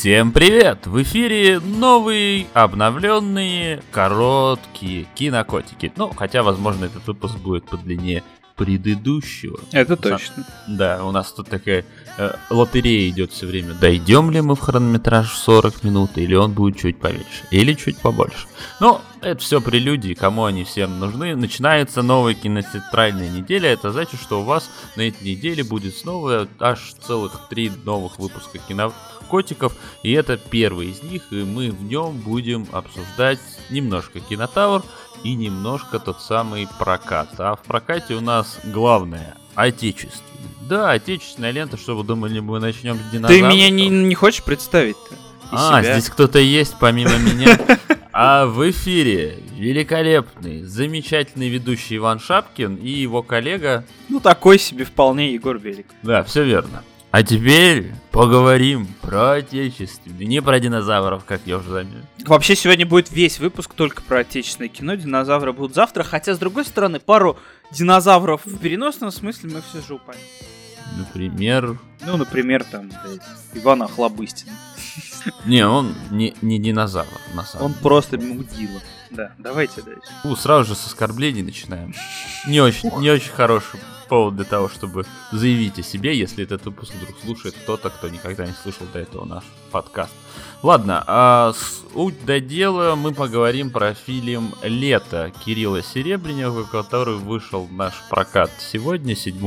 Всем привет! В эфире новые, обновленные, короткие кинокотики. Ну, хотя, возможно, этот выпуск будет подлиннее предыдущего. Это точно. Да, у нас тут такая э, лотерея идет все время. Дойдем ли мы в хронометраж 40 минут, или он будет чуть поменьше, или чуть побольше. Ну, это все прелюдии, кому они всем нужны. Начинается новая кинотеатральная неделя. Это значит, что у вас на этой неделе будет снова аж целых три новых выпуска кинокотиков. И это первый из них, и мы в нем будем обсуждать немножко кинотавр, и немножко тот самый прокат. А в прокате у нас главное отечественное. Да, отечественная лента, что вы думали, мы начнем с динозавров? Ты меня не, не хочешь представить-то? А, себя? здесь кто-то есть помимо меня. А в эфире великолепный, замечательный ведущий Иван Шапкин и его коллега... Ну, такой себе вполне Егор Велик. Да, все верно. А теперь поговорим про отечественное, не про динозавров, как я уже заметил. Вообще сегодня будет весь выпуск только про отечественное кино, динозавры будут завтра, хотя с другой стороны пару динозавров в переносном смысле мы все же упали. Например... Ну, например, там, блядь, Ивана Охлобыстина. Не, он не, не динозавр, на самом Он деле. просто мудила. Да, давайте дальше. У, сразу же с оскорблений начинаем. Не очень, не очень хороший повод для того, чтобы заявить о себе, если этот выпуск вдруг слушает кто-то, кто никогда не слышал до этого наш подкаст. Ладно, а суть до дела мы поговорим про фильм «Лето» Кирилла Серебренева, который вышел в наш прокат сегодня, 7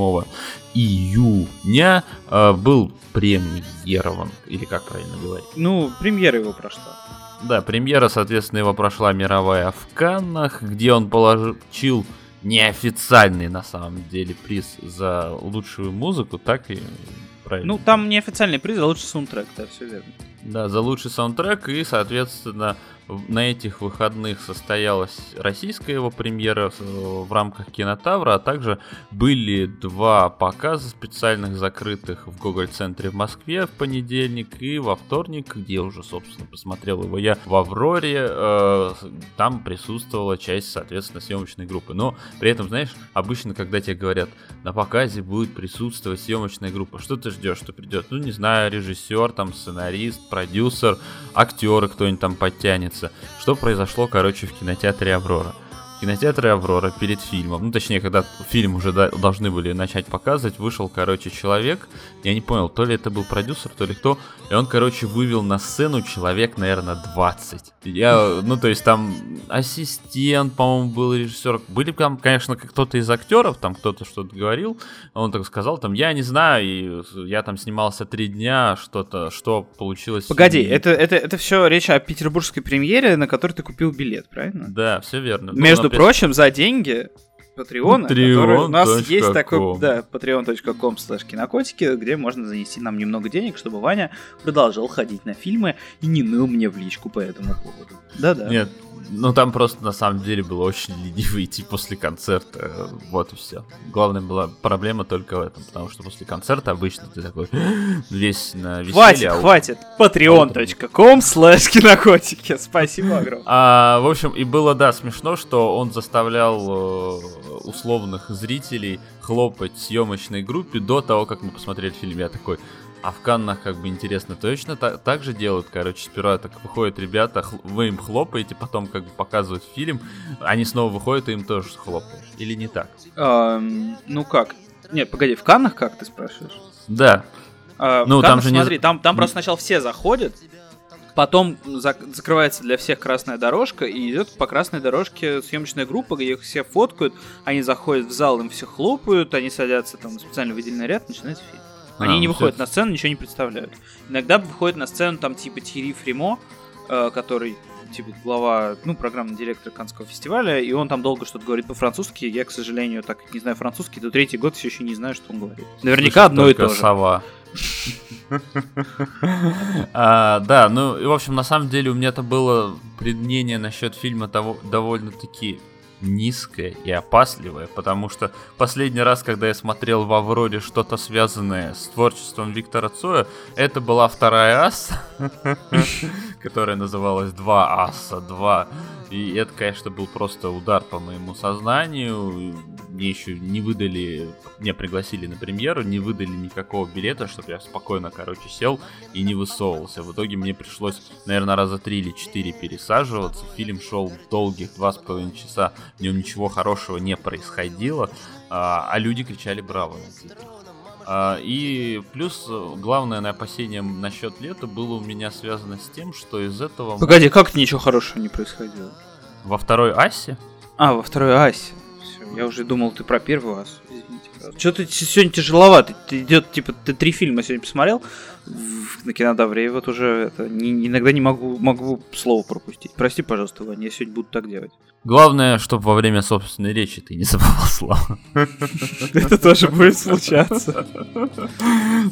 июня, а, был премьерован, или как правильно говорить? Ну, премьера его прошла. Да, премьера, соответственно, его прошла мировая в Каннах, где он получил неофициальный на самом деле приз за лучшую музыку, так и правильно. Ну, там неофициальный приз за лучший саундтрек, да, все верно. Да, за лучший саундтрек и, соответственно, на этих выходных состоялась российская его премьера в рамках Кинотавра, а также были два показа специальных закрытых в Гоголь-центре в Москве в понедельник и во вторник, где уже, собственно, посмотрел его я в Авроре. Э, там присутствовала часть, соответственно, съемочной группы. Но при этом, знаешь, обычно, когда тебе говорят, на показе будет присутствовать съемочная группа, что ты ждешь, что придет? Ну, не знаю, режиссер, там, сценарист, продюсер, актеры кто-нибудь там подтянет разница. Что произошло, короче, в кинотеатре «Аврора»? Кинотеатре «Аврора» перед фильмом, ну, точнее, когда фильм уже должны были начать показывать, вышел, короче, человек, я не понял, то ли это был продюсер, то ли кто, и он, короче, вывел на сцену человек, наверное, 20. Я, ну, то есть там ассистент, по-моему, был режиссер, были там, конечно, кто-то из актеров, там кто-то что-то говорил, он так сказал, там, я не знаю, и я там снимался три дня, что-то, что получилось. Погоди, это, это, это все речь о петербургской премьере, на которой ты купил билет, правильно? Да, все верно. Между прочим, за деньги Патреона, который у нас есть такой, да, patreon.com slash кинокотики, где можно занести нам немного денег, чтобы Ваня продолжал ходить на фильмы и не ныл мне в личку по этому поводу. Да-да. Нет, ну там просто на самом деле было очень лениво идти после концерта. Вот и все. Главная была проблема только в этом, потому что после концерта обычно ты такой весь на веселье. Хватит, а хватит. patreon.com slash кинокотики. Спасибо огромное. А, в общем, и было, да, смешно, что он заставлял э, условных зрителей хлопать съемочной группе до того, как мы посмотрели фильм. Я такой, а в Каннах, как бы интересно, точно так, так же делают, короче, сперва так выходят ребята, вы им хлопаете, потом как бы показывают фильм, они снова выходят, и им тоже хлопаешь. Или не так? Эм, ну как? Нет, погоди, в Каннах как ты спрашиваешь? Да. А, ну, Каннах, там же смотри, не... там, там просто сначала все заходят, Потом закрывается для всех красная дорожка, и идет по красной дорожке съемочная группа, где их все фоткают, они заходят в зал, им все хлопают, они садятся там в специально выделенный ряд, начинается фильм. Они а, не выходят на сцену, ничего не представляют. Иногда выходит на сцену там типа Тири Фримо, э, который типа глава, ну, программный директор Канского фестиваля, и он там долго что-то говорит по-французски. Я, к сожалению, так как не знаю французский, до третий год все еще не знаю, что он говорит. Наверняка одно и то же. сова. а, да, ну, и, в общем, на самом деле у меня-то было предмнение насчет фильма того довольно-таки низкое и опасливое, потому что последний раз, когда я смотрел в Авроре что-то связанное с творчеством Виктора Цоя, это была вторая ас, которая называлась «Два аса 2». И это, конечно, был просто удар по моему сознанию. Мне еще не выдали, меня пригласили на премьеру, не выдали никакого билета, чтобы я спокойно, короче, сел и не высовывался. В итоге мне пришлось, наверное, раза три или четыре пересаживаться. Фильм шел долгих два с половиной часа, в нем ничего хорошего не происходило, а, а люди кричали «Браво!» на и плюс главное на опасение насчет лета было у меня связано с тем, что из этого... Погоди, как ничего хорошего не происходило? Во второй асе? А, во второй асе. Все, я уже думал, ты про первую асу. Что-то сегодня тяжеловато. Ты идет, типа, ты три фильма сегодня посмотрел на кинодавре, вот уже это, не, иногда не могу, могу слово пропустить. Прости, пожалуйста, Ваня, я сегодня буду так делать. Главное, чтобы во время собственной речи ты не забывал слова. Это тоже будет случаться.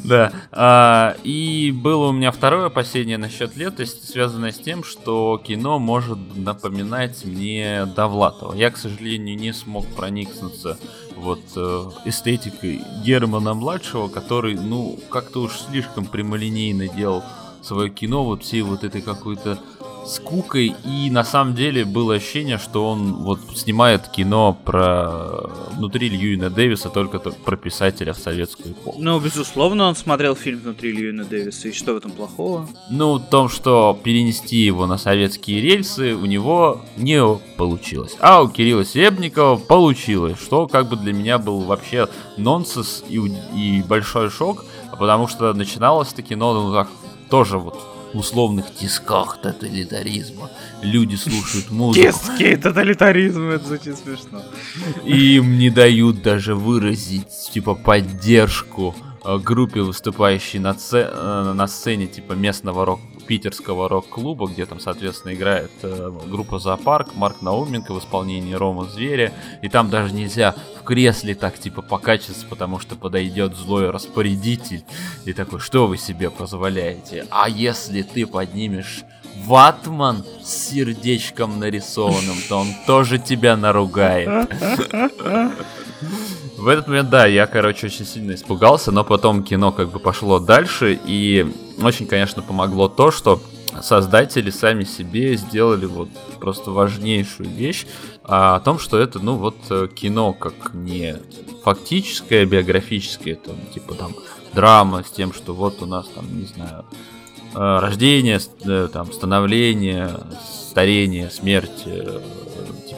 Да. А, и было у меня второе опасение насчет лета, связанное с тем, что кино может напоминать мне Довлатова. Я, к сожалению, не смог проникнуться вот э, эстетикой Германа младшего, который, ну, как-то уж слишком прямолинейно делал свое кино, вот всей вот этой какой-то скукой, и на самом деле было ощущение, что он вот снимает кино про внутри Льюина Дэвиса, только про писателя в советскую эпоху. Ну, безусловно, он смотрел фильм внутри Льюина Дэвиса, и что в этом плохого? Ну, в том, что перенести его на советские рельсы у него не получилось. А у Кирилла Серебникова получилось, что как бы для меня был вообще нонсенс и, и большой шок, потому что начиналось-то кино ну, так, тоже вот условных тисках тоталитаризма. Люди слушают музыку. Тиски тоталитаризма, это звучит смешно. И им не дают даже выразить, типа, поддержку э, группе, выступающей на, сцене, э, на сцене типа местного рок питерского рок-клуба, где там, соответственно, играет э, группа Зоопарк, Марк Науменко в исполнении Рома Зверя, и там даже нельзя в кресле так типа покачаться, потому что подойдет злой распорядитель и такой, что вы себе позволяете? А если ты поднимешь ватман с сердечком нарисованным, то он тоже тебя наругает. В этот момент, да, я, короче, очень сильно испугался, но потом кино как бы пошло дальше, и очень, конечно, помогло то, что создатели сами себе сделали вот просто важнейшую вещь а, о том, что это, ну, вот э, кино как не фактическое, биографическое, там, типа там драма с тем, что вот у нас там, не знаю, э, рождение, э, там, становление, старение, смерть,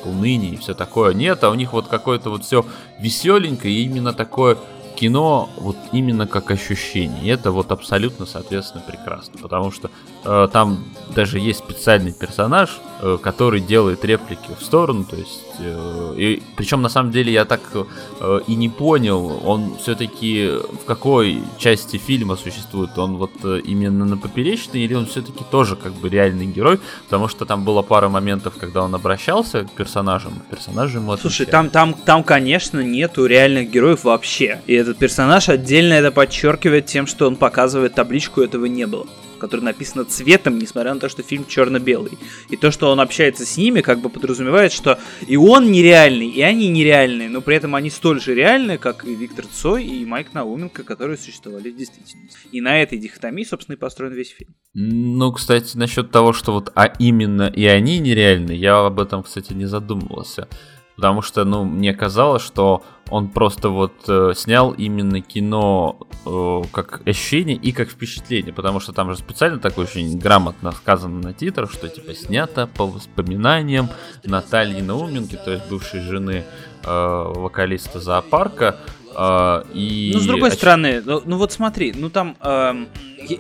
уныние и все такое. Нет, а у них вот какое-то вот все веселенькое, и именно такое кино вот именно как ощущение. И это вот абсолютно, соответственно, прекрасно. Потому что э, там даже есть специальный персонаж, э, который делает реплики в сторону. То есть, э, и, причем на самом деле я так э, и не понял, он все-таки в какой части фильма существует. Он вот э, именно на поперечной или он все-таки тоже как бы реальный герой. Потому что там было пара моментов, когда он обращался к персонажам. Персонажи ему Слушай, там, там, там, конечно, нету реальных героев вообще. И этот персонаж отдельно это подчеркивает тем, что он показывает табличку «этого не было» которая написана цветом, несмотря на то, что фильм черно-белый. И то, что он общается с ними, как бы подразумевает, что и он нереальный, и они нереальные, но при этом они столь же реальны, как и Виктор Цой и Майк Науменко, которые существовали в действительности. И на этой дихотомии, собственно, и построен весь фильм. Ну, кстати, насчет того, что вот а именно и они нереальны, я об этом, кстати, не задумывался. Потому что, ну, мне казалось, что он просто вот э, снял именно кино э, как ощущение и как впечатление. Потому что там же специально такое очень грамотно сказано на титрах, что типа снято по воспоминаниям Натальи Науменки, то есть бывшей жены э, вокалиста зоопарка. Э, и... Ну, с другой Оч... стороны, ну, ну вот смотри, ну там... Э...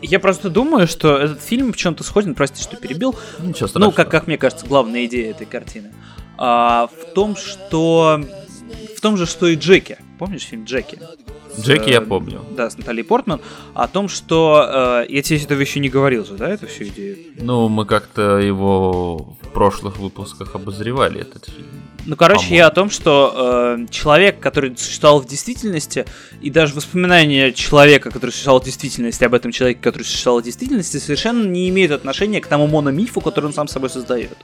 Я просто думаю, что этот фильм в чем-то сходен, прости, что перебил. Ничего страшного. Ну, как, как мне кажется, главная идея этой картины а, в том, что в том же, что и Джеки. Помнишь фильм Джеки? Джеки я помню. Да, с Натальей Портман. О том, что... Э, я тебе этого еще не говорил же, да, эту всю идею? Ну, мы как-то его в прошлых выпусках обозревали, этот фильм. Ну, короче, я о том, что э, человек, который существовал в действительности, и даже воспоминания человека, который существовал в действительности, об этом человеке, который существовал в действительности, совершенно не имеют отношения к тому мономифу, который он сам собой создает.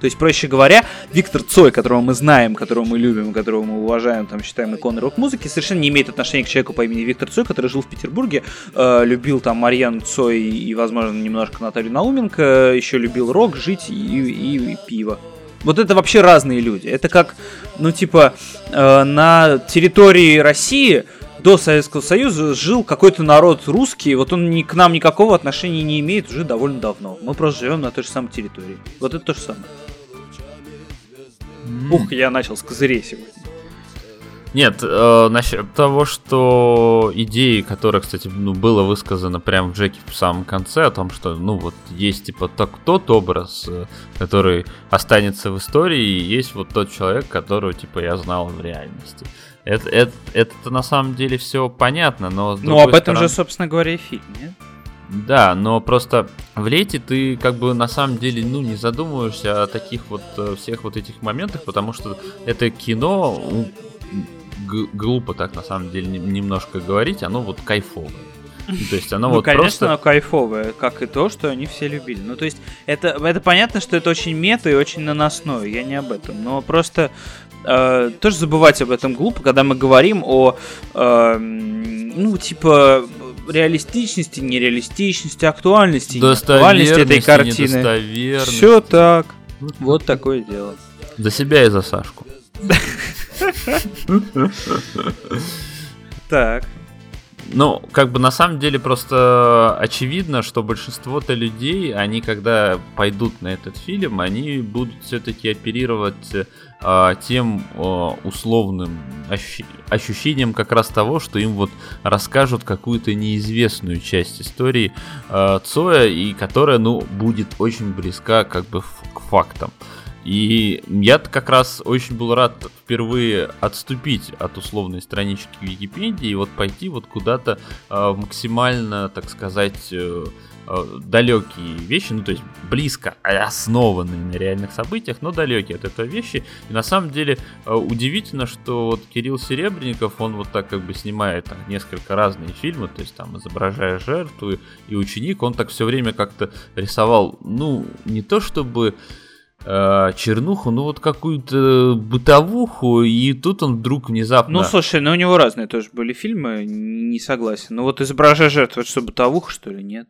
То есть, проще говоря, Виктор Цой, которого мы знаем, которого мы любим, которого мы уважаем, там, считаем иконой рок-музыки, совершенно не имеет отношения к человеку по имени Виктор Цой, который жил в Петербурге, э, любил там Марьян Цой и, возможно, немножко Наталью Науменко, еще любил рок, жить и, и, и пиво. Вот это вообще разные люди. Это как, ну, типа, э, на территории России до Советского Союза жил какой-то народ русский, вот он ни, к нам никакого отношения не имеет уже довольно давно. Мы просто живем на той же самой территории. Вот это то же самое. Mm. Ух, я начал с козырей сегодня. Нет, э, насчет того, что идеи, которые, кстати, ну, было высказано прямо в Джеке в самом конце, о том, что, ну, вот есть, типа, так, тот образ, э, который останется в истории, и есть вот тот человек, которого, типа, я знал в реальности. Это, это, это на самом деле все понятно, но... Ну, об этом стороны... же, собственно говоря, и фильм, нет? Да, но просто в лете ты как бы на самом деле ну не задумываешься о таких вот э, всех вот этих моментах, потому что это кино глупо так на самом деле немножко говорить, оно вот кайфовое. То есть оно ну, вот конечно, просто... оно кайфовое, как и то, что они все любили. Ну, то есть это, это понятно, что это очень мета и очень наносное, я не об этом. Но просто э, тоже забывать об этом глупо, когда мы говорим о, э, ну, типа, реалистичности, нереалистичности, актуальности, актуальности этой картины. Все так. Вот такое дело. За себя и за Сашку. Так. Ну, как бы на самом деле просто очевидно, что большинство-то людей, они когда пойдут на этот фильм, они будут все-таки оперировать э, тем э, условным ощ- ощущением как раз того, что им вот расскажут какую-то неизвестную часть истории э, Цоя, и которая, ну, будет очень близка как бы к фактам. И я как раз очень был рад впервые отступить от условной странички Википедии и вот пойти вот куда-то э, максимально, так сказать, э, э, далекие вещи, ну то есть близко основанные на реальных событиях, но далекие от этого вещи. И на самом деле э, удивительно, что вот Кирилл Серебренников, он вот так как бы снимает там, несколько разные фильмы, то есть там изображая жертву и ученик, он так все время как-то рисовал, ну не то чтобы чернуху, ну вот какую-то бытовуху, и тут он вдруг внезапно... Ну слушай, ну у него разные тоже были фильмы, не согласен. Ну вот изображая жертву, это что, бытовуха, что ли, нет?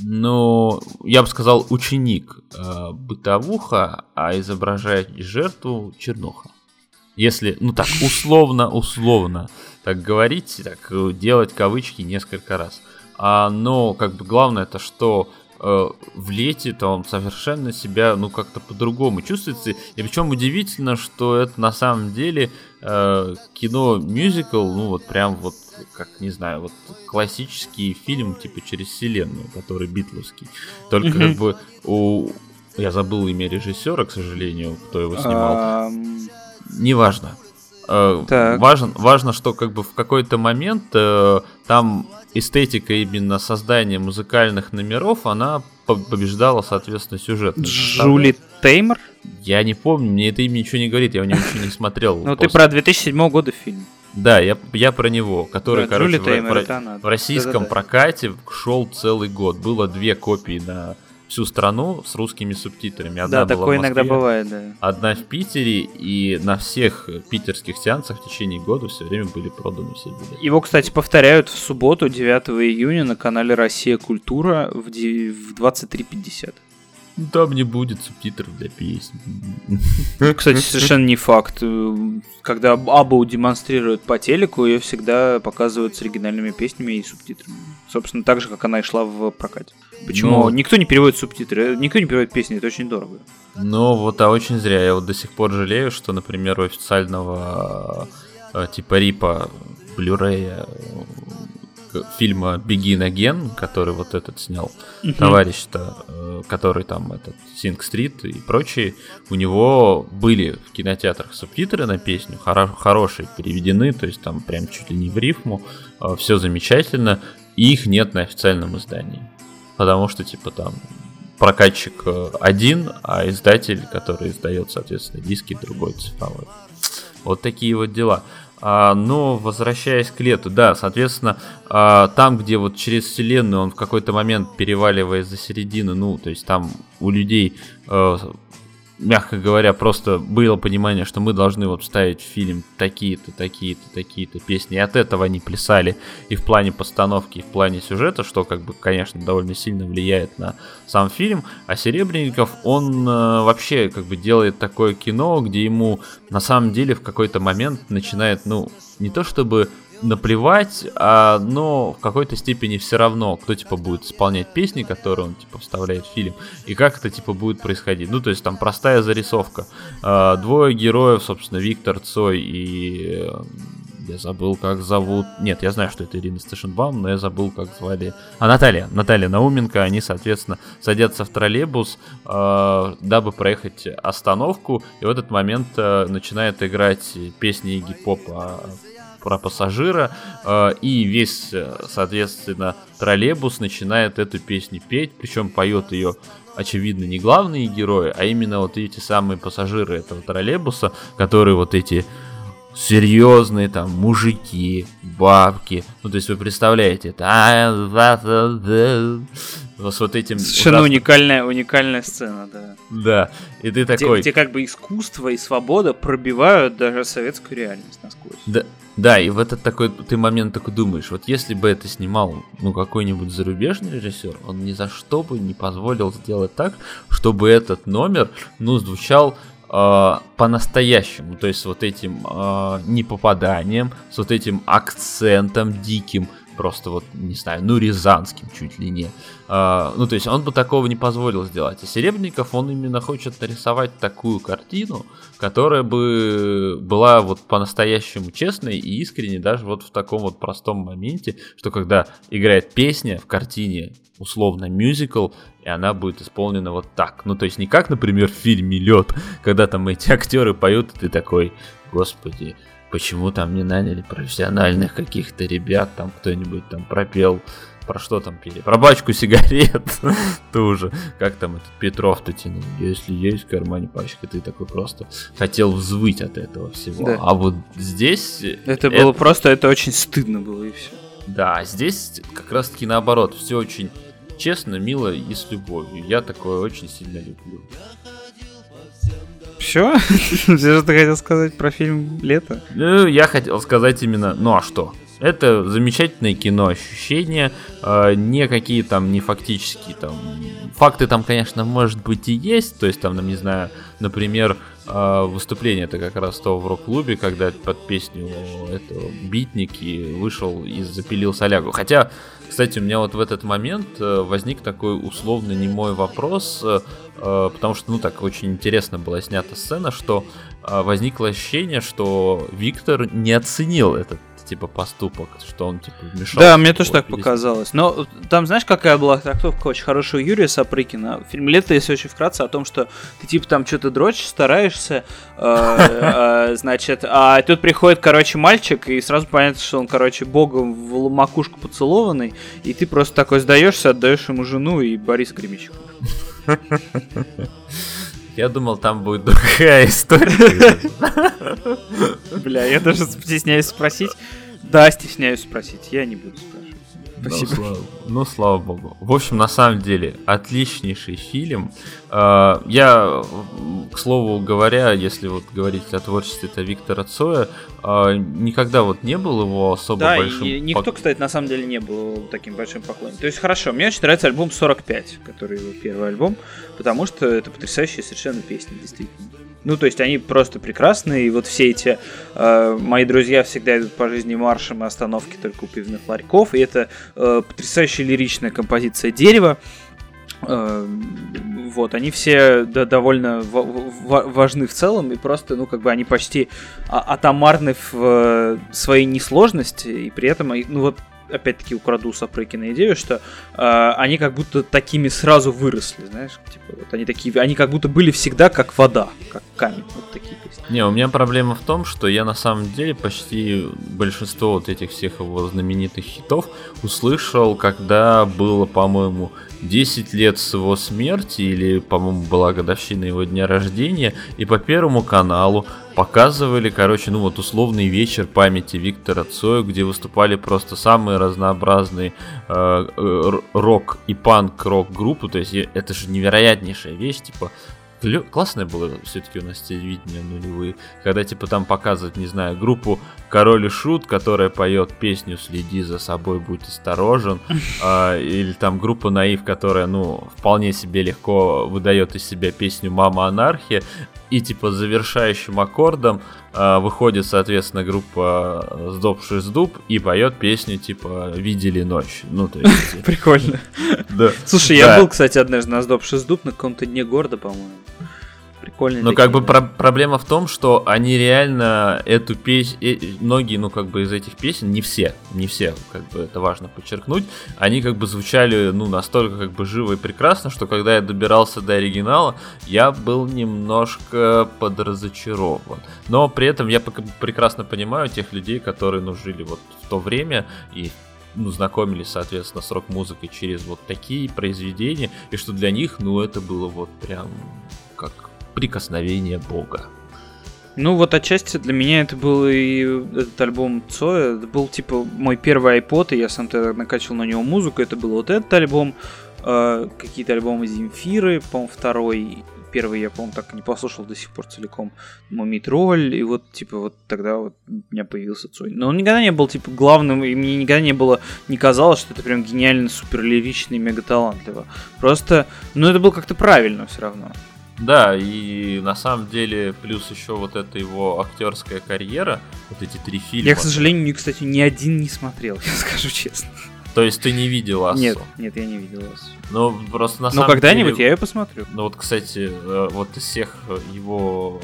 Ну, я бы сказал, ученик э, бытовуха, а изображает жертву чернуха. Если, ну так, условно, условно так говорить, так делать кавычки несколько раз. А, но, как бы, главное это, что Э, в лете-то он совершенно себя, ну, как-то по-другому чувствуется. И причем удивительно, что это на самом деле э, кино-мюзикл, ну, вот прям вот, как, не знаю, вот классический фильм, типа, через вселенную, который битловский. Только mm-hmm. как бы у... Я забыл имя режиссера, к сожалению, кто его снимал. Um... Неважно. Э, важно, важно, что как бы в какой-то момент э, там эстетика именно создания музыкальных номеров, она побеждала, соответственно, сюжет. Джули Теймор? Я не помню, мне это имя ничего не говорит, я у него ничего не смотрел. Ну, ты про 2007 года фильм. Да, я, я про него, который, короче, в, в российском прокате шел целый год. Было две копии на всю страну с русскими субтитрами. Одна да, такое Москве, иногда бывает, да. Одна в Питере, и на всех питерских сеансах в течение года все время были проданы все билеты. Его, кстати, повторяют в субботу, 9 июня, на канале «Россия Культура» в 23.50. Там не будет субтитров для песен. Кстати, совершенно не факт. Когда Абу демонстрирует по телеку, ее всегда показывают с оригинальными песнями и субтитрами. Собственно, так же, как она и шла в прокате. Почему? Но... Никто не переводит субтитры, никто не переводит песни, это очень дорого. Ну, вот, а очень зря. Я вот до сих пор жалею, что, например, у официального э, типа Рипа Блюрея фильма Begin Again, который вот этот снял uh-huh. товарищ-то, э, который там этот Синг Стрит и прочие, у него были в кинотеатрах субтитры на песню, хоро- хорошие переведены, то есть там прям чуть ли не в рифму, э, все замечательно, и их нет на официальном издании потому что, типа, там прокатчик э, один, а издатель, который издает, соответственно, диски, другой цифровой. Вот такие вот дела. А, но возвращаясь к лету, да, соответственно, а, там, где вот через вселенную он в какой-то момент переваливает за середину, ну, то есть там у людей а, мягко говоря, просто было понимание, что мы должны вот вставить в фильм такие-то, такие-то, такие-то песни. И от этого они плясали и в плане постановки, и в плане сюжета, что, как бы, конечно, довольно сильно влияет на сам фильм. А Серебренников, он э, вообще, как бы, делает такое кино, где ему на самом деле в какой-то момент начинает, ну, не то чтобы наплевать, а, но в какой-то степени все равно, кто типа будет исполнять песни, которые он типа вставляет в фильм, и как это типа будет происходить. Ну, то есть там простая зарисовка. А, двое героев, собственно, Виктор Цой и э, я забыл, как зовут. Нет, я знаю, что это Ирина Сташенбаум, но я забыл, как звали. А Наталья, Наталья Науменко, они, соответственно, садятся в троллейбус, э, дабы проехать остановку, и в этот момент э, начинает играть песни Игги Попа про пассажира, э, и весь, э, соответственно, троллейбус начинает эту песню петь, причем поет ее очевидно, не главные герои, а именно вот эти самые пассажиры этого троллейбуса, которые вот эти серьезные там мужики, бабки. Ну, то есть вы представляете, это с вот этим... Совершенно ужасно... уникальная, уникальная сцена, да. Да, и ты такой... Где, где как бы искусство и свобода пробивают даже советскую реальность насквозь. Да, да, и в этот такой ты момент такой думаешь, вот если бы это снимал, ну, какой-нибудь зарубежный режиссер, он ни за что бы не позволил сделать так, чтобы этот номер, ну, звучал э, по-настоящему, то есть вот этим э, непопаданием, с вот этим акцентом диким, просто вот, не знаю, ну, рязанским чуть ли не. А, ну, то есть он бы такого не позволил сделать. А Серебренников, он именно хочет нарисовать такую картину, которая бы была вот по-настоящему честной и искренней даже вот в таком вот простом моменте, что когда играет песня в картине, условно мюзикл, и она будет исполнена вот так. Ну, то есть не как, например, в фильме «Лед», когда там эти актеры поют, и ты такой, господи, почему там не наняли профессиональных каких-то ребят, там кто-нибудь там пропел, про что там пели? Про бачку сигарет тоже. Как там этот Петров-то тянул? Если есть в кармане пачка, ты такой просто хотел взвыть от этого всего. Да. А вот здесь... Это, это было просто, это очень стыдно было и все. Да, здесь как раз таки наоборот, все очень честно, мило и с любовью. Я такое очень сильно люблю. Все? Все, что ты хотел сказать про фильм «Лето»? Ну, я хотел сказать именно, ну а что? Это замечательное кино, ощущения, э, не какие там, не фактические там. Факты там, конечно, может быть и есть, то есть там, ну, не знаю, например, э, выступление это как раз то в рок-клубе, когда под песню этого битники вышел и запилил солягу. Хотя кстати, у меня вот в этот момент э, возник такой условно немой вопрос, э, э, потому что, ну так, очень интересно была снята сцена, что возникло ощущение, что Виктор не оценил этот типа поступок, что он типа вмешался. Да, мне тоже так показалось. Но там знаешь, какая была трактовка очень хорошая у Юрия Сапрыкина. Фильм «Лето», если очень вкратце, о том, что ты типа там что-то дрочишь, стараешься, э, э, значит, а тут приходит, короче, мальчик, и сразу понятно, что он, короче, богом в макушку поцелованный, и ты просто такой сдаешься, отдаешь ему жену и Борис Гремичев. Я думал, там будет другая история. Бля, я даже стесняюсь спросить. Да, стесняюсь спросить, я не буду спрашивать. Ну, Спасибо. Ну слава, ну, слава богу. В общем, на самом деле, отличнейший фильм. А, я, к слову говоря, если вот говорить о творчестве это Виктора Цоя, а, никогда вот не был его особо да, большим... И никто, кстати, на самом деле не был таким большим поклонником. То есть, хорошо, мне очень нравится альбом 45, который его первый альбом, потому что это потрясающая совершенно песня, действительно. Ну, то есть они просто прекрасные, и вот все эти э, мои друзья всегда идут по жизни маршем и остановки только у пивных ларьков, и это э, потрясающая лиричная композиция дерева. Э, вот, они все да, довольно важны в целом, и просто, ну, как бы они почти а- атомарны в э, своей несложности, и при этом, ну, вот опять-таки украду Сапрыкина идею, что э, они как будто такими сразу выросли, знаешь, типа вот они такие, они как будто были всегда как вода, как камень, вот такие песни. Не, у меня проблема в том, что я на самом деле почти большинство вот этих всех его знаменитых хитов услышал, когда было, по-моему, 10 лет с его смерти, или, по-моему, была годовщина его дня рождения, и по Первому каналу показывали, короче, ну вот условный вечер памяти Виктора Цоя, где выступали просто самые разнообразные э, э, рок и панк-рок группы, то есть это же невероятнейшая вещь, типа классное было все-таки у нас телевидение нулевые, когда типа там показывают, не знаю, группу Король и Шут, которая поет песню «Следи за собой, будь осторожен», э, или там группа Наив, которая, ну, вполне себе легко выдает из себя песню «Мама анархия», и типа завершающим аккордом выходит, соответственно, группа «Сдобший сдуб» и поет песню типа «Видели ночь». Ну, то есть... Прикольно. Да. Слушай, я был, кстати, однажды на «Сдобший сдуб» на каком-то дне города, по-моему прикольные. Но как бы про- проблема в том, что они реально эту песню, э, многие, ну как бы из этих песен, не все, не все, как бы это важно подчеркнуть, они как бы звучали, ну настолько как бы живо и прекрасно, что когда я добирался до оригинала, я был немножко подразочарован. Но при этом я прекрасно понимаю тех людей, которые, ну, жили вот в то время и ну, знакомились, соответственно, с рок-музыкой через вот такие произведения, и что для них, ну, это было вот прям как прикосновение Бога. Ну вот отчасти для меня это был и этот альбом Цоя, это был типа мой первый iPod, и я сам тогда накачивал на него музыку, это был вот этот альбом, э, какие-то альбомы Земфиры, по-моему, второй, первый я, по-моему, так и не послушал до сих пор целиком, Мумитроль, и вот, типа, вот тогда вот у меня появился Цой. Но он никогда не был, типа, главным, и мне никогда не было, не казалось, что это прям гениально, супер лирично мега талантливо. Просто, ну, это было как-то правильно все равно. Да, и на самом деле плюс еще вот эта его актерская карьера, вот эти три фильма. Я, к сожалению, кстати, ни один не смотрел, я скажу честно. То есть ты не видел Ассу? Нет, нет, я не видел Ассу. Ну, просто на Но когда-нибудь я ее посмотрю. Ну вот, кстати, э, вот из всех его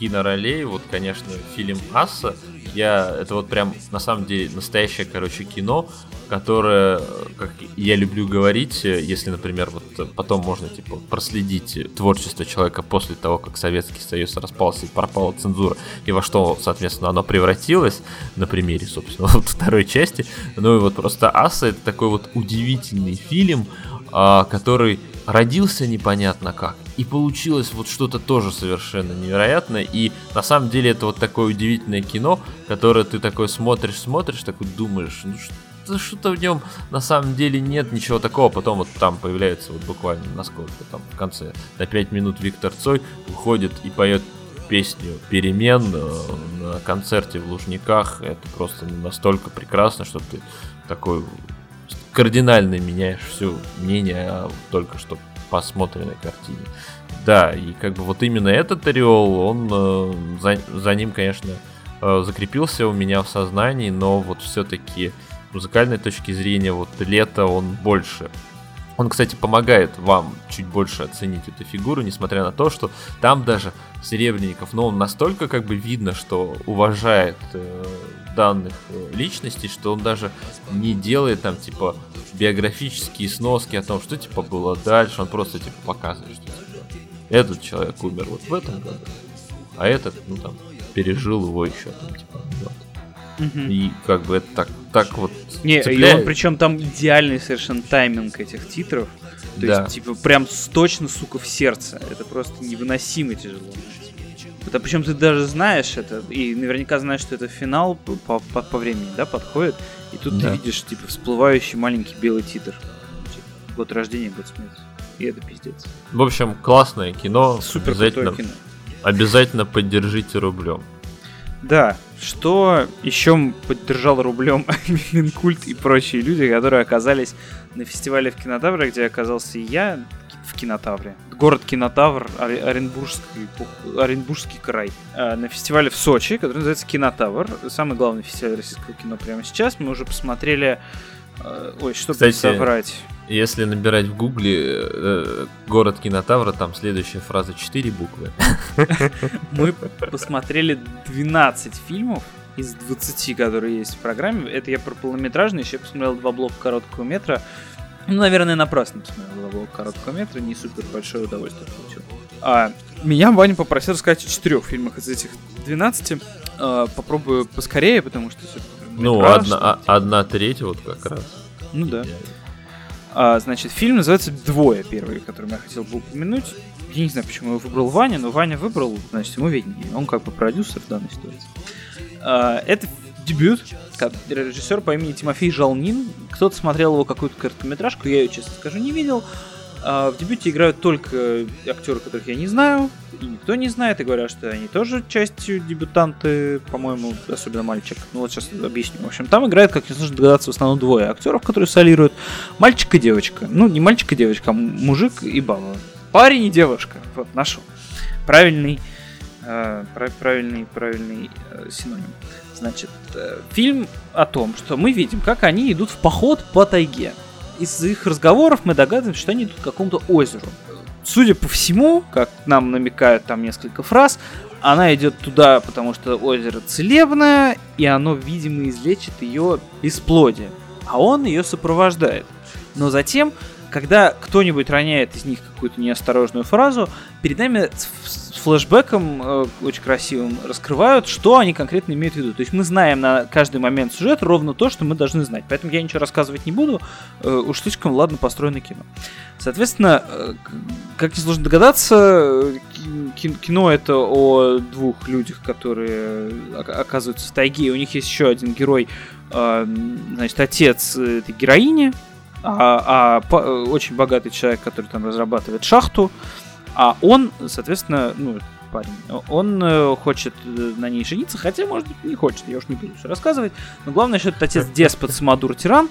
киноролей, вот, конечно, фильм Асса, я, это вот прям, на самом деле, настоящее, короче, кино, которое, как я люблю говорить, если, например, вот потом можно, типа, проследить творчество человека после того, как Советский Союз распался и пропала цензура, и во что, соответственно, оно превратилось, на примере, собственно, вот второй части, ну и вот просто Асса это такой вот удивительный фильм, а, который родился непонятно как, и получилось вот что-то тоже совершенно невероятное, и на самом деле это вот такое удивительное кино, которое ты такой смотришь, смотришь, такой думаешь, ну что что-то в нем на самом деле нет ничего такого. Потом вот там появляется вот буквально насколько там в конце на 5 минут Виктор Цой выходит и поет песню «Перемен» э, на концерте в Лужниках. Это просто настолько прекрасно, что ты такой кардинально меняешь все мнение о только что посмотренной картине. Да, и как бы вот именно этот ореол, он э, за, за ним, конечно, э, закрепился у меня в сознании, но вот все-таки музыкальной точки зрения вот лето он больше он, кстати, помогает вам чуть больше оценить эту фигуру, несмотря на то, что там даже Серебренников, но ну, он настолько как бы видно, что уважает э, данных э, личностей, что он даже не делает там типа биографические сноски о том, что типа было дальше, он просто типа показывает, что типа, этот человек умер вот в этом году, а этот, ну там, пережил его еще там типа год. Угу. И как бы это так, так вот Не, цепляет. и он причем там идеальный совершенно тайминг этих титров. То да. есть, типа, прям точно, сука, в сердце. Это просто невыносимо тяжело. Это причем ты даже знаешь это, и наверняка знаешь, что это финал по, по, по времени, да, подходит. И тут да. ты видишь, типа, всплывающий маленький белый титр. Типа, год рождения, год смерти. И это пиздец. В общем, классное кино. Супер обязательно, кино. Обязательно поддержите рублем. Да, что еще поддержал рублем Минкульт и прочие люди, которые оказались на фестивале в Кинотавре, где оказался и я в Кинотавре. Город Кинотавр, Оренбургский, Оренбургский край. А, на фестивале в Сочи, который называется Кинотавр. Самый главный фестиваль российского кино прямо сейчас. Мы уже посмотрели... А, ой, что Кстати, соврать? Если набирать в гугле э, город Кинотавра, там следующая фраза 4 буквы. Мы посмотрели 12 фильмов из 20, которые есть в программе. Это я про полнометражный, еще посмотрел два блока короткого метра. Ну, наверное, напрасно посмотрел два блока короткого метра, не супер большое удовольствие получил. А, меня Ваня попросил рассказать о четырех фильмах из этих 12. А, попробую поскорее, потому что Ну, одна, а, одна треть вот как раз. Ну да. А, значит, фильм называется «Двое», первый, который я хотел бы упомянуть. Я не знаю, почему его выбрал Ваня, но Ваня выбрал, значит, ему виднее. Он как бы продюсер в данной ситуации. А, это дебют. Режиссер по имени Тимофей Жалнин. Кто-то смотрел его какую-то короткометражку, я ее, честно скажу, не видел. А в дебюте играют только актеры, которых я не знаю, и никто не знает, и говорят, что они тоже частью дебютанты, по-моему, особенно мальчик. Ну вот сейчас объясню. В общем, там играет, как нужно догадаться, в основном двое актеров, которые солируют. Мальчик и девочка. Ну, не мальчик и девочка, а мужик и баба. Парень и девушка. Вот, нашел. Правильный, правильный, правильный э, синоним. Значит, э, фильм о том, что мы видим, как они идут в поход по тайге из их разговоров мы догадываемся, что они идут к какому-то озеру. Судя по всему, как нам намекают там несколько фраз, она идет туда, потому что озеро целебное, и оно, видимо, излечит ее бесплодие. А он ее сопровождает. Но затем, когда кто-нибудь роняет из них какую-то неосторожную фразу, перед нами флешбеком э, очень красивым раскрывают, что они конкретно имеют в виду. То есть мы знаем на каждый момент сюжета ровно то, что мы должны знать. Поэтому я ничего рассказывать не буду. Э, уж слишком ладно построено кино. Соответственно, э, как несложно догадаться, кино это о двух людях, которые оказываются в тайге. У них есть еще один герой, э, значит, отец этой героини, а, а очень богатый человек, который там разрабатывает шахту. А он, соответственно, ну, парень, он э, хочет э, на ней жениться, хотя, может быть, не хочет, я уж не буду все рассказывать. Но главное, что это отец деспот Самодур Тиран,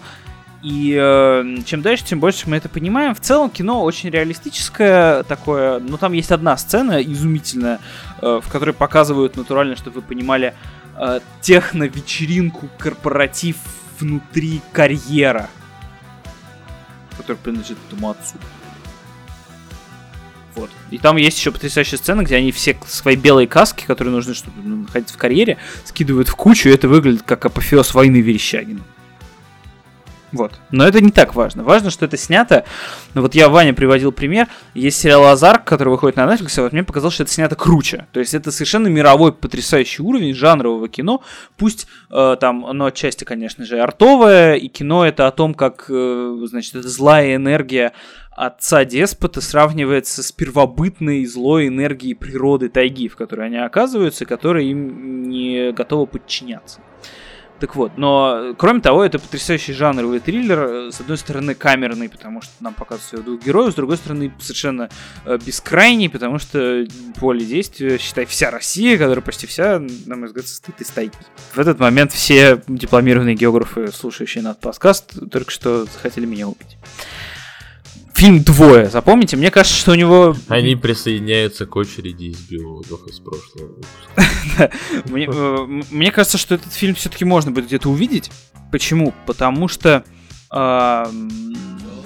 и э, чем дальше, тем больше мы это понимаем. В целом кино очень реалистическое такое, но там есть одна сцена изумительная, э, в которой показывают натурально, чтобы вы понимали, э, техно-вечеринку, корпоратив внутри карьера, который принадлежит этому отцу. Вот. И там есть еще потрясающая сцена, где они все свои белые каски, которые нужны, чтобы находиться в карьере, скидывают в кучу, и это выглядит как апофеоз войны Верещагина. Вот. Но это не так важно. Важно, что это снято. Ну вот я Ваня приводил пример. Есть сериал Азарк, который выходит на Netflix, и вот мне показалось, что это снято круче. То есть это совершенно мировой потрясающий уровень жанрового кино. Пусть э, там оно отчасти, конечно же, артовое, и кино это о том, как, э, значит, эта злая энергия отца деспота сравнивается с первобытной злой энергией природы тайги, в которой они оказываются, и которая им не готова подчиняться. Так вот, но кроме того, это потрясающий жанровый триллер. С одной стороны, камерный, потому что нам показывают двух героев, с другой стороны, совершенно э, бескрайний, потому что поле действия, считай, вся Россия, которая почти вся, на мой взгляд, состоит из тайги. В этот момент все дипломированные географы, слушающие наш подкаст, только что захотели меня убить фильм «Двое». Запомните, мне кажется, что у него... Они присоединяются к очереди из биологов из прошлого выпуска. Э, мне кажется, что этот фильм все-таки можно будет где-то увидеть. Почему? Потому что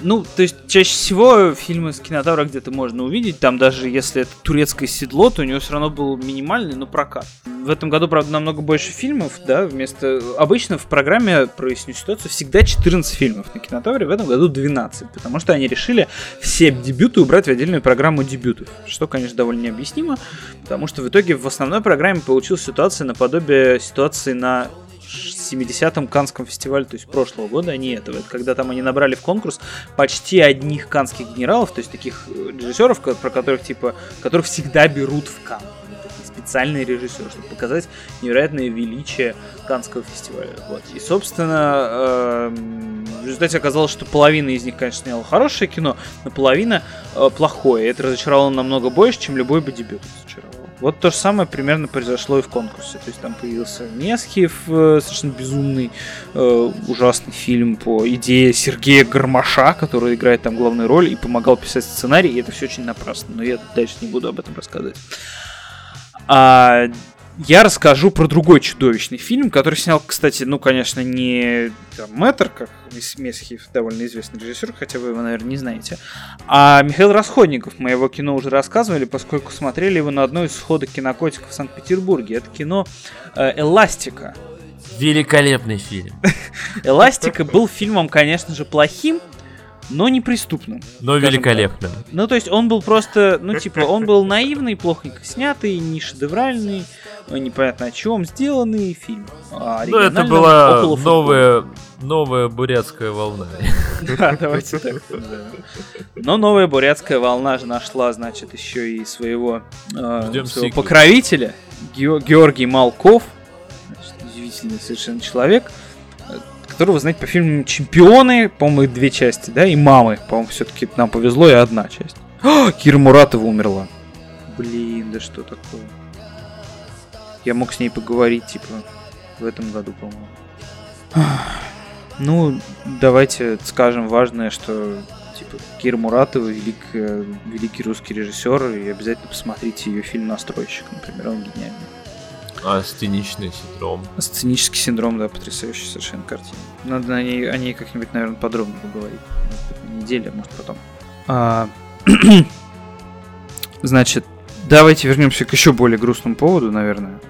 ну, то есть чаще всего фильмы с кинотавра где-то можно увидеть, там даже если это турецкое седло, то у него все равно был минимальный, но прокат. В этом году, правда, намного больше фильмов, да, вместо... Обычно в программе проясню ситуацию всегда 14 фильмов на кинотавре, в этом году 12, потому что они решили все дебюты убрать в отдельную программу дебютов, что, конечно, довольно необъяснимо, потому что в итоге в основной программе получилась ситуация наподобие ситуации на 70-м Канском фестивале, то есть прошлого года, а не этого. Это когда там они набрали в конкурс почти одних канских генералов, то есть таких э, режиссеров, про которых типа, которых всегда берут в Кан специальный режиссер, чтобы показать невероятное величие Канского фестиваля. Вот. И, собственно, э, в результате оказалось, что половина из них, конечно, сняла хорошее кино, но половина э, плохое. Это разочаровало намного больше, чем любой бы дебют разочаровал. Вот то же самое примерно произошло и в конкурсе. То есть там появился Месхиев, э, совершенно безумный, э, ужасный фильм по идее Сергея Гармаша, который играет там главную роль и помогал писать сценарий, и это все очень напрасно. Но я дальше не буду об этом рассказывать. А я расскажу про другой чудовищный фильм, который снял, кстати, ну, конечно, не там, Мэтр, как Месхиев, довольно известный режиссер, хотя вы его, наверное, не знаете, а Михаил Расходников. Мы его кино уже рассказывали, поскольку смотрели его на одной из сходок кинокотиков в Санкт-Петербурге. Это кино э, «Эластика». Великолепный фильм. «Эластика» был фильмом, конечно же, плохим, но не преступным. Но великолепным. Так. Ну, то есть он был просто, ну, типа, он был наивный, плохонько снятый, не шедевральный, непонятно о чем сделанный фильм. А ну, это была новая, новая бурятская волна. Да, давайте так. Но новая бурятская волна же нашла, значит, еще и своего, э, своего покровителя, Георгий Малков. удивительный совершенно человек которого, знаете, по фильму «Чемпионы», по-моему, две части, да, и «Мамы», по-моему, все-таки нам повезло, и одна часть. Кира Муратова умерла. Блин, да что такое? Я мог с ней поговорить, типа, в этом году, по-моему. Ну, давайте скажем важное, что типа Кира Муратова велик, великий русский режиссер, и обязательно посмотрите ее фильм «Настройщик», например, он гениальный. А сценичный синдром? Сценический синдром, да, потрясающая совершенно картина. Надо о ней, о ней как-нибудь, наверное, подробно поговорить. Может на неделе, может потом. А... Значит, давайте вернемся к еще более грустному поводу, наверное.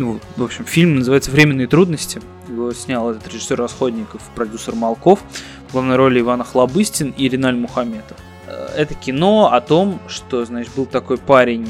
Ну, в общем, фильм называется «Временные трудности». Его снял этот режиссер Расходников, продюсер Малков. В главной роли Ивана Хлобыстин и Риналь Мухаметов. Э, это кино о том, что, значит, был такой парень,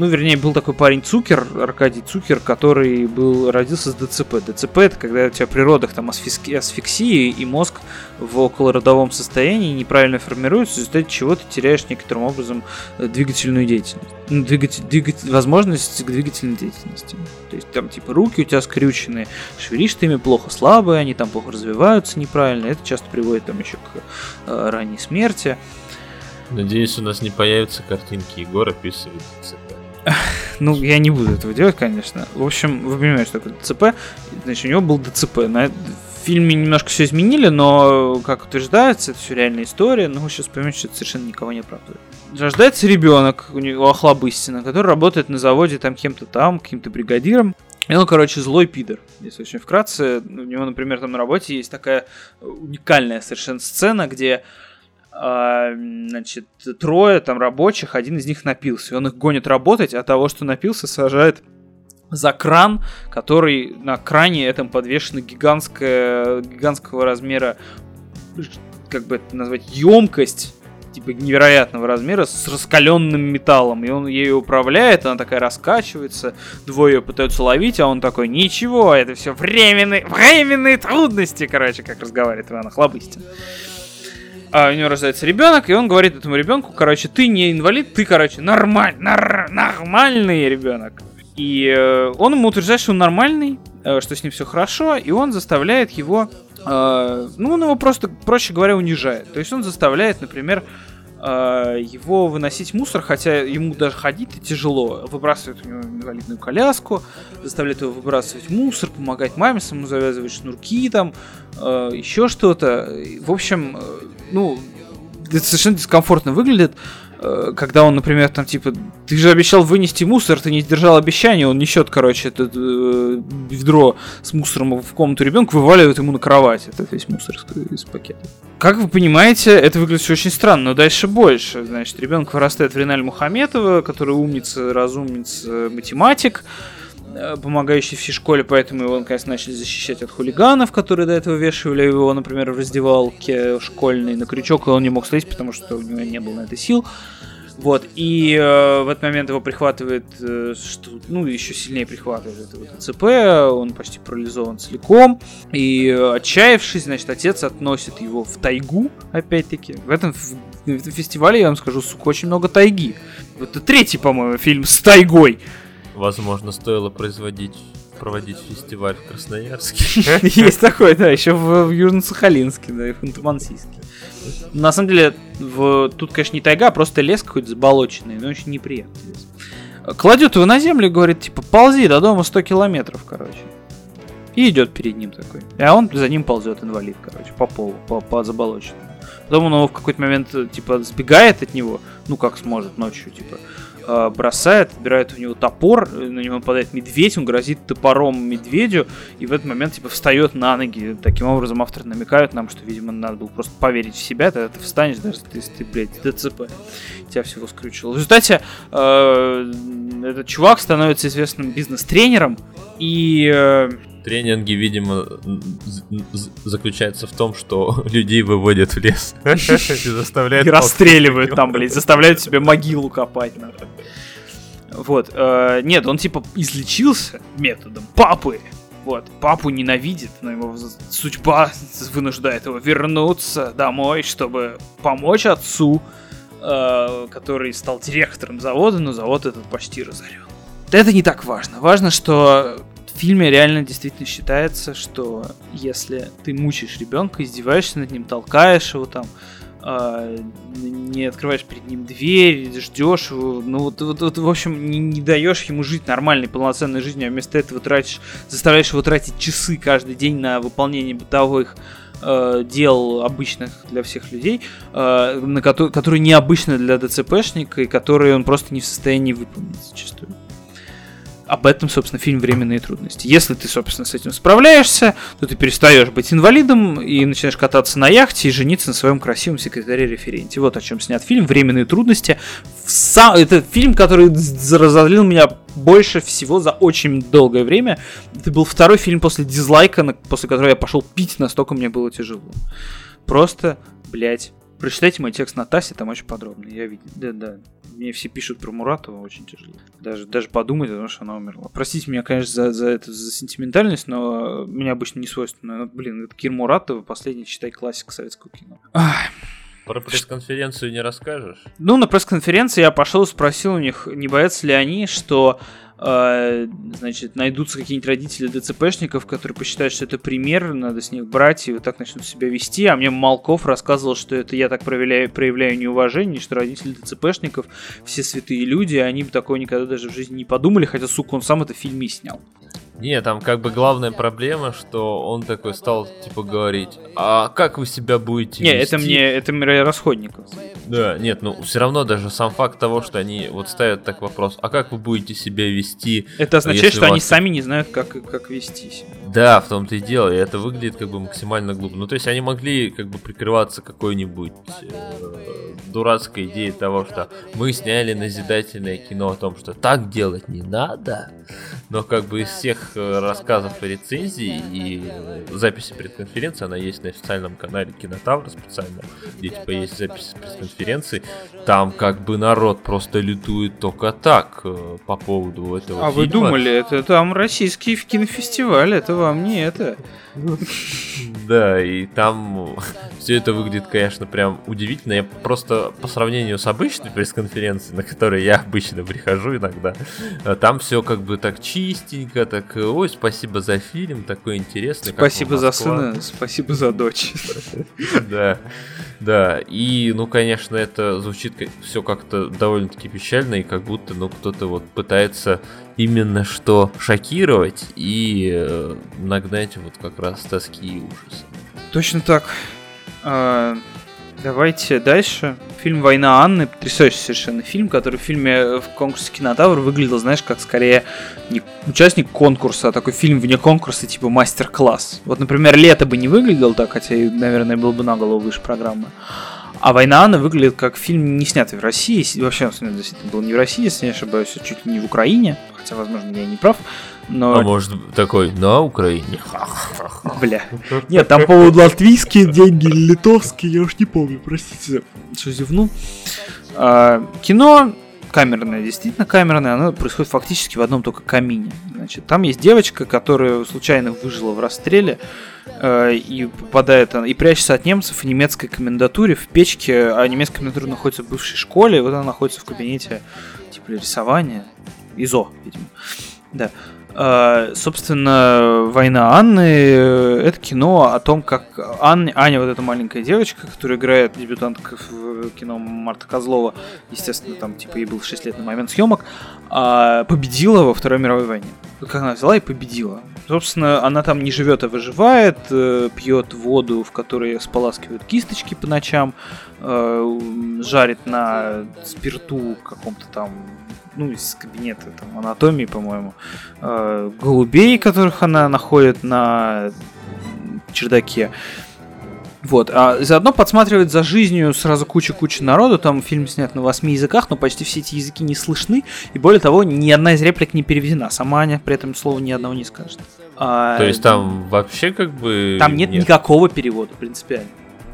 ну, вернее, был такой парень Цукер, Аркадий Цукер, который был, родился с ДЦП. ДЦП это когда у тебя при родах там асфиксии, асфиксии и мозг в околородовом состоянии неправильно формируется, в результате чего ты теряешь некоторым образом э, двигательную деятельность. Ну, двигатель, двигатель, возможность к двигательной деятельности. То есть там типа руки у тебя скрюченные, шевелишь ты ими плохо, слабые, они там плохо развиваются неправильно. Это часто приводит там еще к э, ранней смерти. Надеюсь, у нас не появятся картинки Егора описывает ДЦП. Ну, я не буду этого делать, конечно. В общем, вы понимаете, что такое ДЦП. Значит, у него был ДЦП. На фильме немножко все изменили, но, как утверждается, это все реальная история. Но вы сейчас поймете, что это совершенно никого не оправдывает. Рождается ребенок у него Охлобыстина, который работает на заводе там кем-то там, каким-то бригадиром. И он, короче, злой пидор, если очень вкратце. У него, например, там на работе есть такая уникальная совершенно сцена, где значит, трое там рабочих, один из них напился. И он их гонит работать, а того, что напился, сажает за кран, который на кране этом подвешена гигантская, гигантского размера, как бы это назвать, емкость типа невероятного размера с раскаленным металлом. И он ею управляет, она такая раскачивается, двое ее пытаются ловить, а он такой, ничего, это все временные, временные трудности, короче, как разговаривает Иван Хлобыстин а у него рождается ребенок, и он говорит этому ребенку, короче, ты не инвалид, ты, короче, нормаль, нар, нормальный ребенок. И э, он ему утверждает, что он нормальный, э, что с ним все хорошо, и он заставляет его, э, ну, он его просто, проще говоря, унижает. То есть он заставляет, например, э, его выносить мусор, хотя ему даже ходить тяжело. Выбрасывает у него инвалидную коляску, заставляет его выбрасывать мусор, помогать маме самому завязывать шнурки там, э, еще что-то. В общем, э, ну, это совершенно дискомфортно выглядит, э, когда он, например, там, типа, ты же обещал вынести мусор, ты не сдержал обещание, он несет, короче, это э, ведро с мусором в комнату ребенка, вываливает ему на кровать этот весь мусор из, из пакета. Как вы понимаете, это выглядит все очень странно, но дальше больше. Значит, ребенок вырастает в Риналь Мухаметова, который умница, разумница, математик, помогающий всей школе, поэтому его, наконец, начали защищать от хулиганов, которые до этого вешали его, например, в раздевалке школьной на крючок, и он не мог слезть, потому что у него не было на это сил. Вот, и э, в этот момент его прихватывает, э, что, ну, еще сильнее прихватывает это вот ЦП, он почти парализован целиком, и э, отчаявшись, значит, отец относит его в тайгу, опять-таки. В этом, в, в этом фестивале, я вам скажу, сука, очень много тайги. Это третий, по-моему, фильм с тайгой. Возможно, стоило производить проводить фестиваль в Красноярске. Есть такой, да, еще в, Южно-Сахалинске, да, и в Ханты-Мансийске. На самом деле, в, тут, конечно, не тайга, а просто лес какой-то заболоченный, но очень неприятный лес. Кладет его на землю и говорит, типа, ползи до дома 100 километров, короче. И идет перед ним такой. А он за ним ползет, инвалид, короче, по полу, по, по заболоченному. Потом он его в какой-то момент, типа, сбегает от него, ну, как сможет ночью, типа, бросает, отбирает у него топор, на него нападает медведь, он грозит топором медведю, и в этот момент типа встает на ноги. Таким образом, авторы намекают нам, что, видимо, надо было просто поверить в себя, тогда ты встанешь, даже если ты, блядь, ДЦП. Тебя всего скрючило. В результате э, этот чувак становится известным бизнес-тренером, и э, Тренинги, видимо, заключаются в том, что людей выводят в лес и заставляют... И расстреливают там, блядь, заставляют себе могилу копать. Вот. Э, нет, он типа излечился методом папы. Вот. Папу ненавидит, но его судьба вынуждает его вернуться домой, чтобы помочь отцу, э, который стал директором завода, но завод этот почти разорен. Это не так важно. Важно, что в фильме реально действительно считается, что если ты мучаешь ребенка, издеваешься над ним, толкаешь его там, а, не открываешь перед ним дверь, ждешь его, ну вот, вот, вот в общем, не, не даешь ему жить нормальной, полноценной жизнью, а вместо этого тратишь, заставляешь его тратить часы каждый день на выполнение бытовых э, дел обычных для всех людей, э, на ко- которые необычны для ДЦПшника и которые он просто не в состоянии выполнить зачастую об этом, собственно, фильм «Временные трудности». Если ты, собственно, с этим справляешься, то ты перестаешь быть инвалидом и начинаешь кататься на яхте и жениться на своем красивом секретаре-референте. Вот о чем снят фильм «Временные трудности». Это фильм, который разозлил меня больше всего за очень долгое время. Это был второй фильм после дизлайка, после которого я пошел пить, настолько мне было тяжело. Просто, блядь, Прочитайте мой текст на Тасе, там очень подробно. Я видел. Да, да. Мне все пишут про Муратова, очень тяжело. Даже, даже подумать о том, что она умерла. Простите меня, конечно, за, за это, за сентиментальность, но мне обычно не свойственно. Блин, это Кир Муратова, последний, считай, классик советского кино. Ах. Про пресс-конференцию не расскажешь? Ну, на пресс-конференции я пошел и спросил у них, не боятся ли они, что значит, найдутся какие-нибудь родители ДЦПшников, которые посчитают, что это пример, надо с них брать, и вот так начнут себя вести. А мне Малков рассказывал, что это я так проявляю, проявляю неуважение, что родители ДЦПшников все святые люди, они бы такое никогда даже в жизни не подумали, хотя, сука, он сам это в фильме снял. Не, там как бы главная проблема, что он такой стал типа говорить, а как вы себя будете Не, вести? это мне, это мне расходников. Да, нет, ну все равно даже сам факт того, что они вот ставят так вопрос, а как вы будете себя вести? Это означает, что вас... они сами не знают, как, как вести себя. Да, в том-то и дело, и это выглядит как бы максимально глупо. Ну то есть они могли как бы прикрываться какой-нибудь э, дурацкой идеей того, что мы сняли назидательное кино о том, что так делать не надо, но как бы из всех э, рассказов и рецензий и э, записи пресс-конференции, она есть на официальном канале Кинотавра специально, где типа есть записи пресс-конференции, там как бы народ просто лютует только так э, по поводу этого А фильма. вы думали, это там российский кинофестиваль, это вам не это. Да, и там все это выглядит, конечно, прям удивительно. Я просто по сравнению с обычной пресс-конференцией, на которой я обычно прихожу иногда, э, там все как бы так чистенько, так, ой, спасибо за фильм, такой интересный. Спасибо за сына, спасибо за дочь. Да, да. И, ну, конечно, это звучит все как-то довольно-таки печально, и как будто, ну, кто-то вот пытается именно что шокировать и э, нагнать вот как раз тоски и ужасы. Точно так. А, давайте дальше. Фильм «Война Анны», потрясающий совершенно фильм, который в фильме в конкурсе «Кинотавр» выглядел, знаешь, как скорее не участник конкурса, а такой фильм вне конкурса, типа мастер-класс. Вот, например, «Лето» бы не выглядел так, хотя, наверное, был бы на голову выше программы. А «Война Анны» выглядит как фильм, не снятый в России. Вообще, он действительно был не в России, если не ошибаюсь, чуть ли не в Украине. Хотя, возможно, я не прав. Но... А может такой, на Украине. Бля. Нет, там, по-моему, латвийские деньги или литовские, я уж не помню, простите, что зевнул. А, кино камерное, действительно камерное, оно происходит фактически в одном только камине. Значит, там есть девочка, которая случайно выжила в расстреле, Э, и попадает и прячется от немцев в немецкой комендатуре в печке, а немецкая комендатура находится в бывшей школе, и вот она находится в кабинете типа рисования, ИЗО, видимо. Да. Uh, собственно, «Война Анны» — это кино о том, как Анна, Аня, вот эта маленькая девочка, которая играет дебютантка в кино Марта Козлова, естественно, там, типа, ей было 6 лет на момент съемок, uh, победила во Второй мировой войне. Как она взяла и победила. Собственно, она там не живет, а выживает, э, пьет воду, в которой споласкивают кисточки по ночам, э, жарит на спирту каком-то там ну, из кабинета там, анатомии, по-моему, э, голубей, которых она находит на чердаке. Вот, а заодно подсматривает за жизнью сразу куча-куча народу, там фильм снят на восьми языках, но почти все эти языки не слышны, и более того, ни одна из реплик не переведена, сама Аня при этом слова ни одного не скажет. А, То есть там вообще как бы... Там нет, нет никакого перевода, принципиально.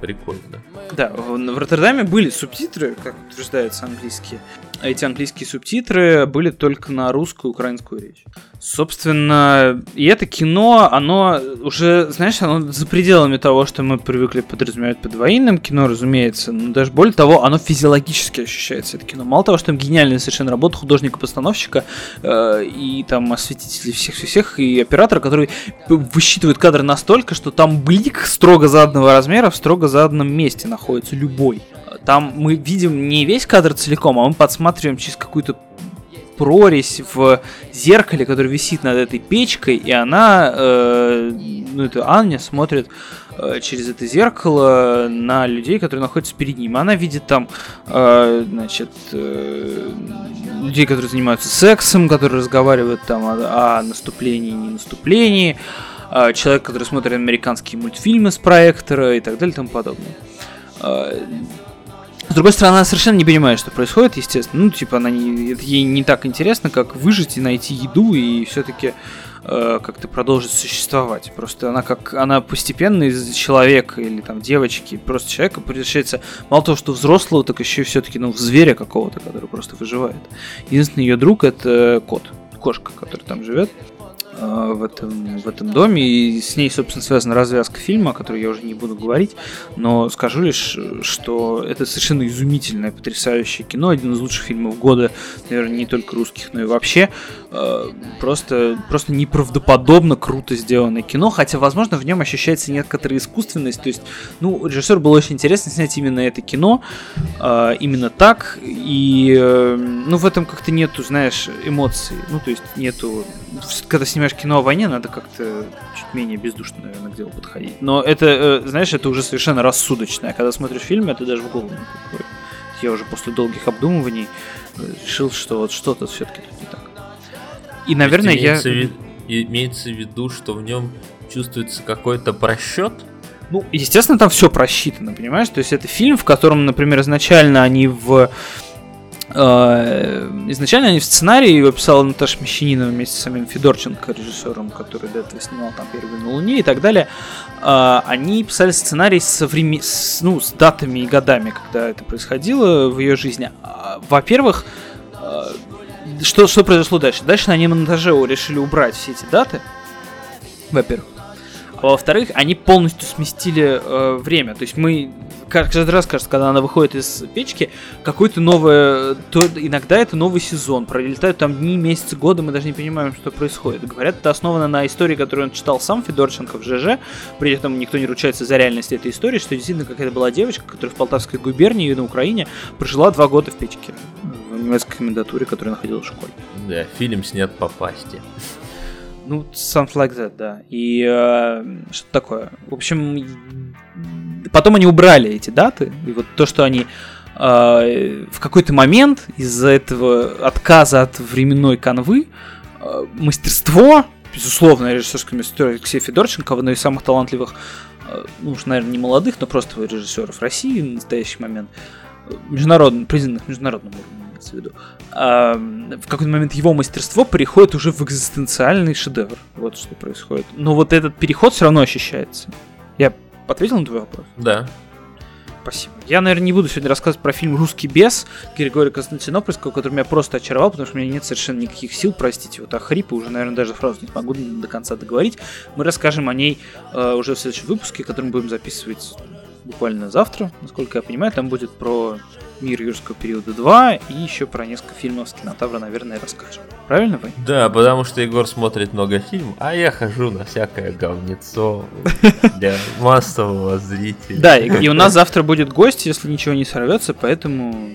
Прикольно. Да, в Роттердаме были субтитры, как утверждаются английские. Эти английские субтитры были только на русскую и украинскую речь. Собственно, и это кино, оно уже, знаешь, оно за пределами того, что мы привыкли подразумевать под военным кино, разумеется. Но даже более того, оно физиологически ощущается, это кино. Мало того, что там гениальная совершенно работа художника-постановщика э, и там осветителей всех-всех, и оператора, который высчитывает кадры настолько, что там блик строго заданного размера в строго заданном месте находится, любой. Там мы видим не весь кадр целиком, а мы подсматриваем через какую-то прорезь в зеркале, который висит над этой печкой, и она, э, ну это Аня смотрит э, через это зеркало на людей, которые находятся перед ним. Она видит там, э, значит, э, людей, которые занимаются сексом, которые разговаривают там о, о наступлении и не наступлении, э, человек, который смотрит американские мультфильмы с проектора и так далее и тому подобное. С другой стороны, она совершенно не понимает, что происходит, естественно. Ну, типа, она не, ей не так интересно, как выжить и найти еду и все-таки э, как-то продолжить существовать. Просто она как она постепенно из человека или там девочки, просто человека превращается мало того, что взрослого, так еще и все-таки ну, в зверя какого-то, который просто выживает. Единственный ее друг это кот, кошка, который там живет. Э, в этом, в этом доме, и с ней, собственно, связана развязка фильма, о которой я уже не буду говорить, но скажу лишь, что это совершенно изумительное, потрясающее кино, один из лучших фильмов года, наверное, не только русских, но и вообще. Э, просто, просто неправдоподобно круто сделанное кино, хотя, возможно, в нем ощущается некоторая искусственность, то есть, ну, режиссер был очень интересно снять именно это кино, э, именно так, и, ну, в этом как-то нету, знаешь, эмоций, ну, то есть нету, когда снимаешь снимаешь кино о войне, надо как-то чуть менее бездушно, наверное, к делу подходить. Но это, э, знаешь, это уже совершенно рассудочное. Когда смотришь фильм, это даже в голову не приходит. Я уже после долгих обдумываний э, решил, что вот что-то все-таки тут не так. И, наверное, имеется я... Вид... Имеется в виду, что в нем чувствуется какой-то просчет? Ну, естественно, там все просчитано, понимаешь? То есть это фильм, в котором, например, изначально они в изначально они в сценарии его писала Наташа Мещанинова вместе с самим Федорченко, режиссером, который до этого снимал там «Первый на Луне» и так далее. Э, они писали сценарий со времен... с, ну, с датами и годами, когда это происходило в ее жизни. А, во-первых, что, что произошло дальше? Дальше на монтаже решили убрать все эти даты, во-первых. Во-вторых, они полностью сместили э, время. То есть мы каждый раз, кажется, когда она выходит из печки, какой-то новый, то иногда это новый сезон, пролетают там дни, месяцы, годы, мы даже не понимаем, что происходит. Говорят, это основано на истории, которую он читал сам Федорченко в ЖЖ, при этом никто не ручается за реальность этой истории, что действительно какая-то была девочка, которая в Полтавской губернии на Украине прожила два года в печке в немецкой комендатуре, которая находилась в школе. Да, фильм снят по пасте. Ну, something like that, да. И э, что такое? В общем, потом они убрали эти даты, и вот то, что они э, в какой-то момент из-за этого отказа от временной канвы э, мастерство, безусловно, режиссерское мастерство Алексея Федорченко, одно из самых талантливых, э, ну уж, наверное, не молодых, но просто режиссеров России в настоящий момент, международных, признанных международным уровнем имеется в виду, а, в какой-то момент его мастерство переходит уже в экзистенциальный шедевр. Вот что происходит. Но вот этот переход все равно ощущается. Я ответил на твой вопрос? Да. Спасибо. Я, наверное, не буду сегодня рассказывать про фильм «Русский бес» Григория Константинопольского, который меня просто очаровал, потому что у меня нет совершенно никаких сил, простите, вот а хрипы уже, наверное, даже фразу не могу до конца договорить. Мы расскажем о ней э, уже в следующем выпуске, который мы будем записывать буквально завтра, насколько я понимаю. Там будет про мир юрского периода 2 и еще про несколько фильмов с кинотавра, наверное, расскажем. Правильно, Вань? Да, потому что Егор смотрит много фильмов, а я хожу на всякое говнецо для массового зрителя. Да, и у нас завтра будет гость, если ничего не сорвется, поэтому...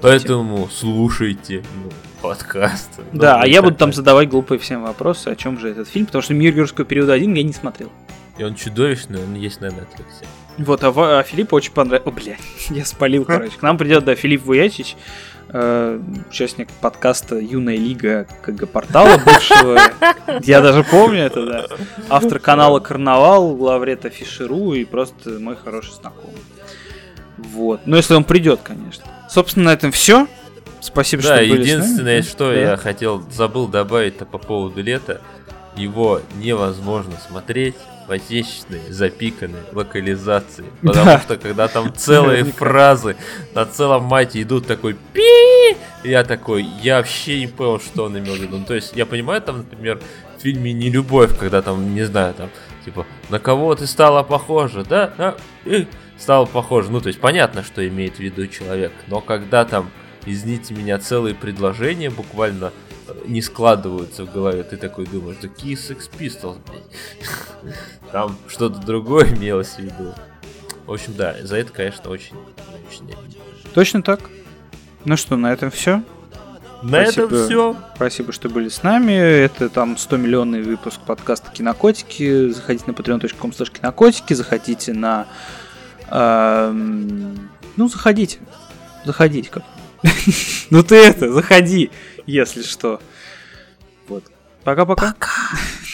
Поэтому слушайте ну, подкаст. Да, а я буду там задавать глупые всем вопросы, о чем же этот фильм, потому что «Мир юрского периода 1» я не смотрел. И он чудовищный, он есть на Netflix. Вот, а, а Филипп очень понравился. О, бля, я спалил, короче. К нам придет, да, Филипп Вуячич, э, участник подкаста Юная Лига КГ портала бывшего. Я даже помню это, да. Автор канала Карнавал, главред Афишеру и просто мой хороший знакомый. Вот. Ну, если он придет, конечно. Собственно, на этом все. Спасибо, да, что были единственное, что да. я хотел, забыл добавить-то по поводу лета. Его невозможно смотреть в отечественной запиканной локализации. Потому да. что когда там целые фразы на целом мате идут такой пи, я такой, я вообще не понял, что он имел в виду. Ну, то есть я понимаю, там, например, в фильме «Не любовь», когда там, не знаю, там, типа, на кого ты стала похожа, да? А, э, стала похожа. Ну, то есть понятно, что имеет в виду человек. Но когда там, извините меня, целые предложения буквально не складываются в голове. Ты такой думаешь, да какие Sex Pistols, блядь. Там что-то другое имелось в виду. В общем, да, за это, конечно, очень, очень Точно так. Ну что, на этом все. На Спасибо. этом все. Спасибо, что были с нами. Это там 100 миллионный выпуск подкаста Кинокотики. Заходите на patreon.com кинокотики, заходите на... Э, ну, заходите. Заходите как. ну ты это, заходи если что. Вот. Пока-пока. Пока. -пока. Пока.